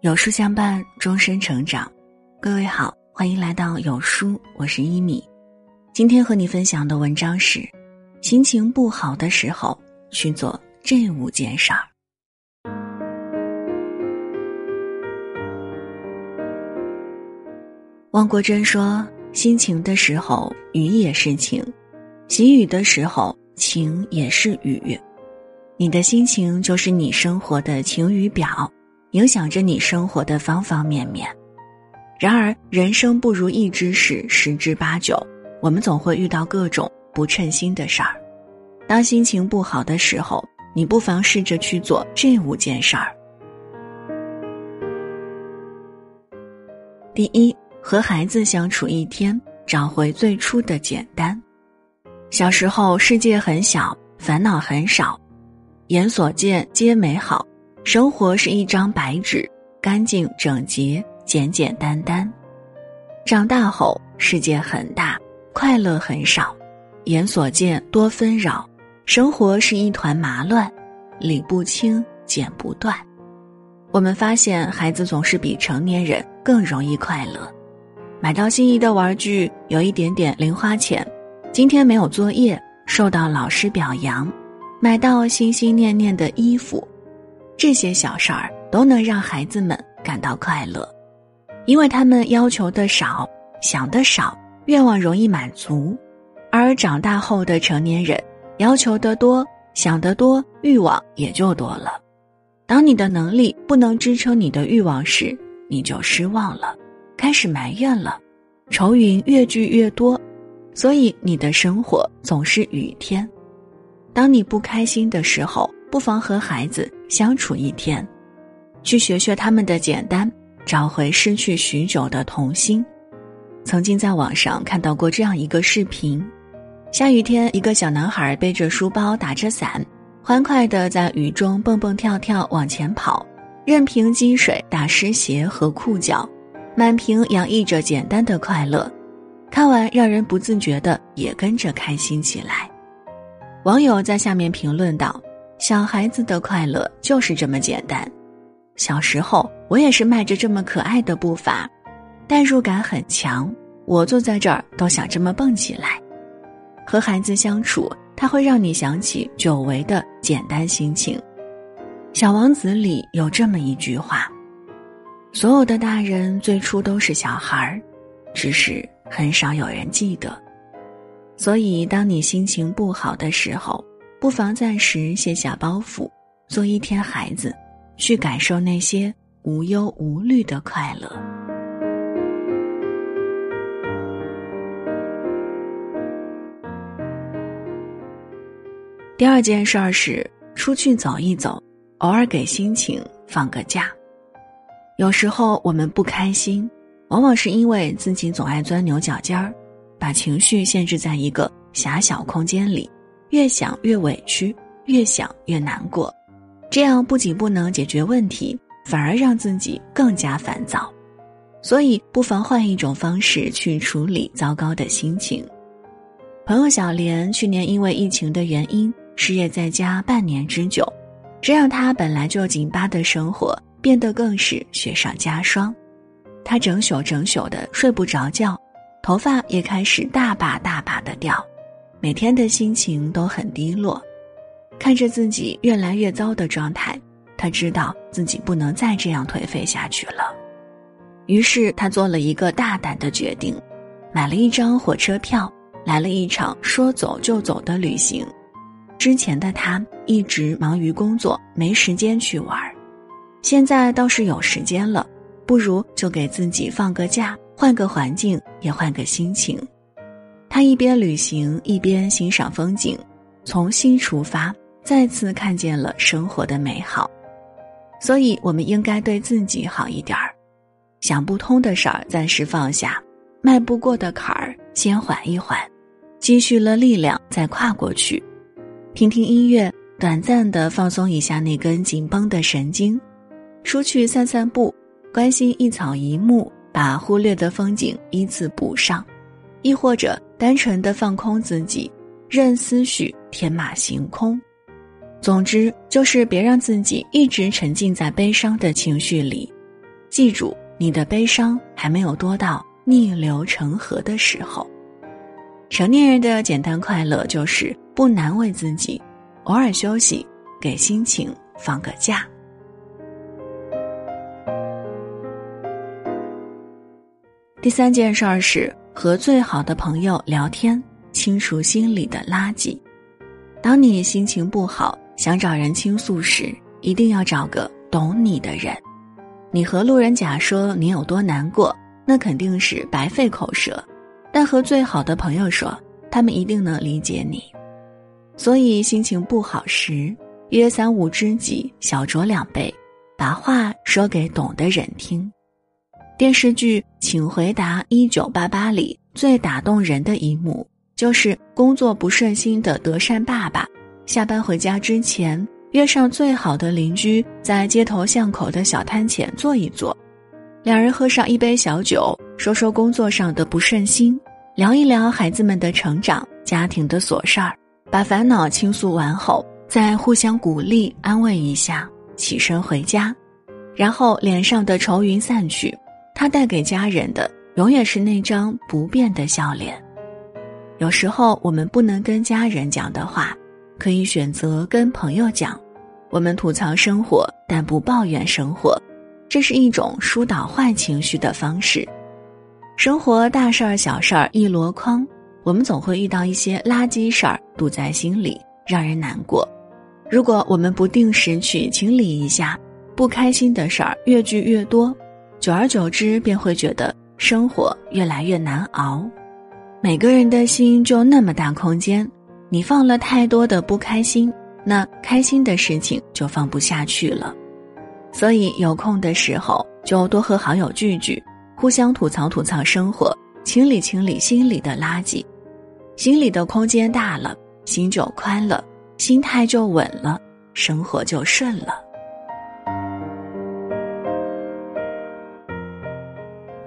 有书相伴，终身成长。各位好，欢迎来到有书，我是一米。今天和你分享的文章是：心情不好的时候去做这五件事儿。汪国真说：“心情的时候，雨也是晴；喜雨的时候，晴也是雨。你的心情就是你生活的晴雨表，影响着你生活的方方面面。然而，人生不如意之事十之八九，我们总会遇到各种不称心的事儿。当心情不好的时候，你不妨试着去做这五件事儿。第一。”和孩子相处一天，找回最初的简单。小时候，世界很小，烦恼很少，眼所见皆美好，生活是一张白纸，干净整洁，简简单单。长大后，世界很大，快乐很少，眼所见多纷扰，生活是一团麻乱，理不清，剪不断。我们发现，孩子总是比成年人更容易快乐。买到心仪的玩具，有一点点零花钱；今天没有作业，受到老师表扬；买到心心念念的衣服，这些小事儿都能让孩子们感到快乐，因为他们要求的少，想的少，愿望容易满足；而长大后的成年人，要求的多，想得多，欲望也就多了。当你的能力不能支撑你的欲望时，你就失望了。开始埋怨了，愁云越聚越多，所以你的生活总是雨天。当你不开心的时候，不妨和孩子相处一天，去学学他们的简单，找回失去许久的童心。曾经在网上看到过这样一个视频：下雨天，一个小男孩背着书包，打着伞，欢快地在雨中蹦蹦跳跳往前跑，任凭积水打湿鞋和裤脚。满屏洋溢着简单的快乐，看完让人不自觉的也跟着开心起来。网友在下面评论道：“小孩子的快乐就是这么简单。小时候我也是迈着这么可爱的步伐，代入感很强。我坐在这儿都想这么蹦起来。和孩子相处，他会让你想起久违的简单心情。《小王子》里有这么一句话。”所有的大人最初都是小孩儿，只是很少有人记得。所以，当你心情不好的时候，不妨暂时卸下包袱，做一天孩子，去感受那些无忧无虑的快乐。第二件事儿是出去走一走，偶尔给心情放个假。有时候我们不开心，往往是因为自己总爱钻牛角尖儿，把情绪限制在一个狭小空间里，越想越委屈，越想越难过，这样不仅不能解决问题，反而让自己更加烦躁。所以，不妨换一种方式去处理糟糕的心情。朋友小莲去年因为疫情的原因失业在家半年之久，这让她本来就紧巴的生活。变得更是雪上加霜，他整宿整宿的睡不着觉，头发也开始大把大把的掉，每天的心情都很低落。看着自己越来越糟的状态，他知道自己不能再这样颓废下去了。于是他做了一个大胆的决定，买了一张火车票，来了一场说走就走的旅行。之前的他一直忙于工作，没时间去玩。现在倒是有时间了，不如就给自己放个假，换个环境，也换个心情。他一边旅行，一边欣赏风景，从心出发，再次看见了生活的美好。所以，我们应该对自己好一点儿，想不通的事儿暂时放下，迈不过的坎儿先缓一缓，积蓄了力量再跨过去。听听音乐，短暂的放松一下那根紧绷的神经。出去散散步，关心一草一木，把忽略的风景依次补上；亦或者单纯的放空自己，任思绪天马行空。总之，就是别让自己一直沉浸在悲伤的情绪里，记住，你的悲伤还没有多到逆流成河的时候。成年人的简单快乐就是不难为自己，偶尔休息，给心情放个假。第三件事儿是和最好的朋友聊天，清除心里的垃圾。当你心情不好，想找人倾诉时，一定要找个懂你的人。你和路人甲说你有多难过，那肯定是白费口舌。但和最好的朋友说，他们一定能理解你。所以心情不好时，约三五知己，小酌两杯，把话说给懂的人听。电视剧《请回答一九八八》里最打动人的一幕，就是工作不顺心的德善爸爸，下班回家之前，约上最好的邻居，在街头巷口的小摊前坐一坐，两人喝上一杯小酒。说说工作上的不顺心，聊一聊孩子们的成长、家庭的琐事儿，把烦恼倾诉完后，再互相鼓励安慰一下，起身回家，然后脸上的愁云散去，他带给家人的永远是那张不变的笑脸。有时候我们不能跟家人讲的话，可以选择跟朋友讲。我们吐槽生活，但不抱怨生活，这是一种疏导坏情绪的方式。生活大事儿、小事儿一箩筐，我们总会遇到一些垃圾事儿，堵在心里，让人难过。如果我们不定时去清理一下，不开心的事儿越聚越多，久而久之便会觉得生活越来越难熬。每个人的心就那么大空间，你放了太多的不开心，那开心的事情就放不下去了。所以有空的时候，就多和好友聚聚。互相吐槽吐槽生活，清理清理心里的垃圾，心里的空间大了，心就宽了，心态就稳了，生活就顺了。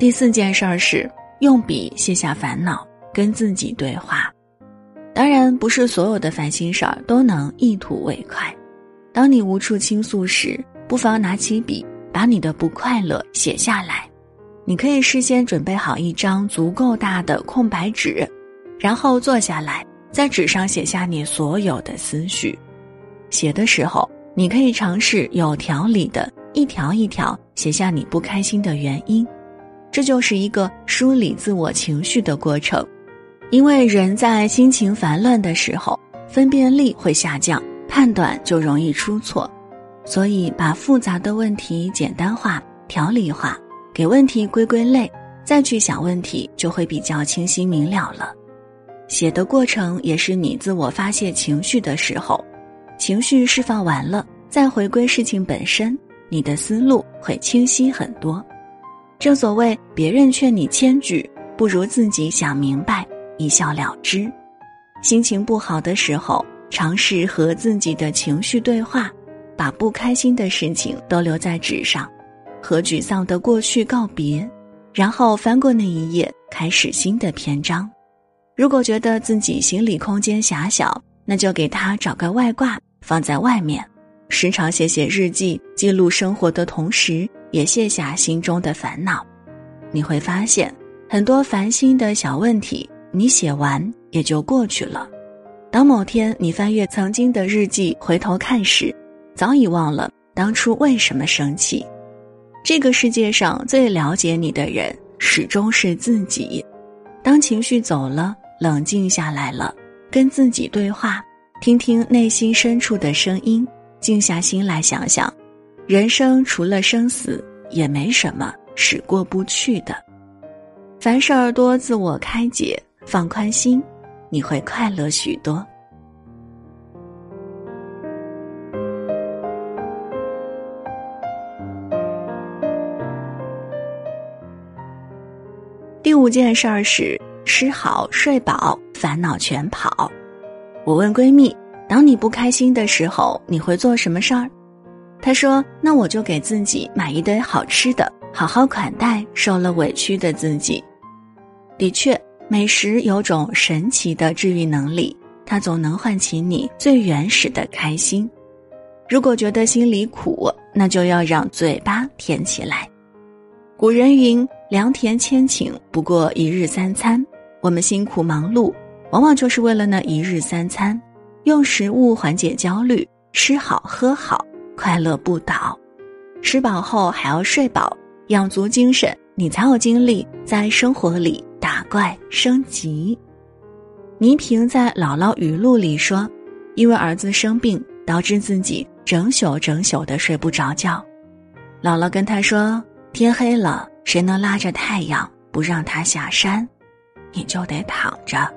第四件事儿是用笔卸下烦恼，跟自己对话。当然，不是所有的烦心事儿都能一吐为快。当你无处倾诉时，不妨拿起笔，把你的不快乐写下来。你可以事先准备好一张足够大的空白纸，然后坐下来，在纸上写下你所有的思绪。写的时候，你可以尝试有条理的一条一条写下你不开心的原因，这就是一个梳理自我情绪的过程。因为人在心情烦乱的时候，分辨力会下降，判断就容易出错，所以把复杂的问题简单化、条理化。给问题归归类，再去想问题，就会比较清晰明了了。写的过程也是你自我发泄情绪的时候，情绪释放完了，再回归事情本身，你的思路会清晰很多。正所谓，别人劝你千句，不如自己想明白，一笑了之。心情不好的时候，尝试和自己的情绪对话，把不开心的事情都留在纸上。和沮丧的过去告别，然后翻过那一页，开始新的篇章。如果觉得自己心理空间狭小，那就给他找个外挂放在外面，时常写写日记，记录生活的同时，也卸下心中的烦恼。你会发现，很多烦心的小问题，你写完也就过去了。当某天你翻阅曾经的日记，回头看时，早已忘了当初为什么生气。这个世界上最了解你的人，始终是自己。当情绪走了，冷静下来了，跟自己对话，听听内心深处的声音，静下心来想想，人生除了生死，也没什么是过不去的。凡事儿多自我开解，放宽心，你会快乐许多。第五件事儿是吃好睡饱，烦恼全跑。我问闺蜜：“当你不开心的时候，你会做什么事儿？”他说：“那我就给自己买一堆好吃的，好好款待受了委屈的自己。”的确，美食有种神奇的治愈能力，它总能唤起你最原始的开心。如果觉得心里苦，那就要让嘴巴甜起来。古人云：“良田千顷，不过一日三餐。”我们辛苦忙碌，往往就是为了那一日三餐，用食物缓解焦虑，吃好喝好，快乐不倒。吃饱后还要睡饱，养足精神，你才有精力在生活里打怪升级。倪萍在《姥姥语录》里说：“因为儿子生病，导致自己整宿整宿的睡不着觉。姥姥跟他说：‘天黑了，谁能拉着太阳不让他下山，你就得躺着。’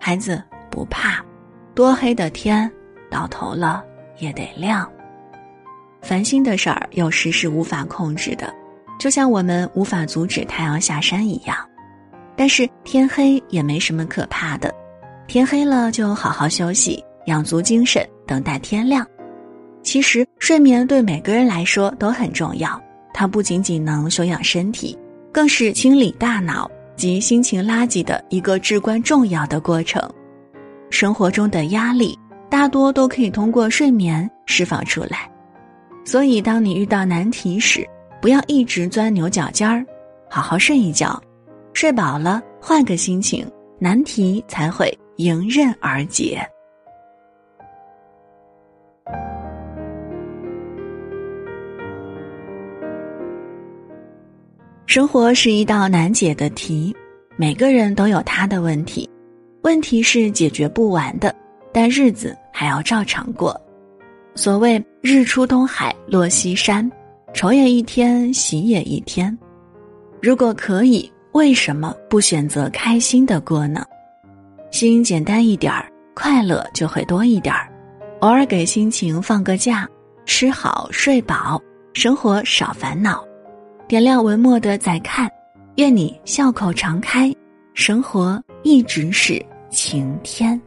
孩子不怕，多黑的天，到头了也得亮。”烦心的事儿有时是无法控制的，就像我们无法阻止太阳下山一样。但是天黑也没什么可怕的，天黑了就好好休息，养足精神，等待天亮。其实睡眠对每个人来说都很重要，它不仅仅能休养身体，更是清理大脑及心情垃圾的一个至关重要的过程。生活中的压力大多都可以通过睡眠释放出来。所以，当你遇到难题时，不要一直钻牛角尖儿，好好睡一觉，睡饱了，换个心情，难题才会迎刃而解。生活是一道难解的题，每个人都有他的问题，问题是解决不完的，但日子还要照常过。所谓日出东海落西山，愁也一天，喜也一天。如果可以，为什么不选择开心的过呢？心简单一点儿，快乐就会多一点儿。偶尔给心情放个假，吃好睡饱，生活少烦恼。点亮文末的再看，愿你笑口常开，生活一直是晴天。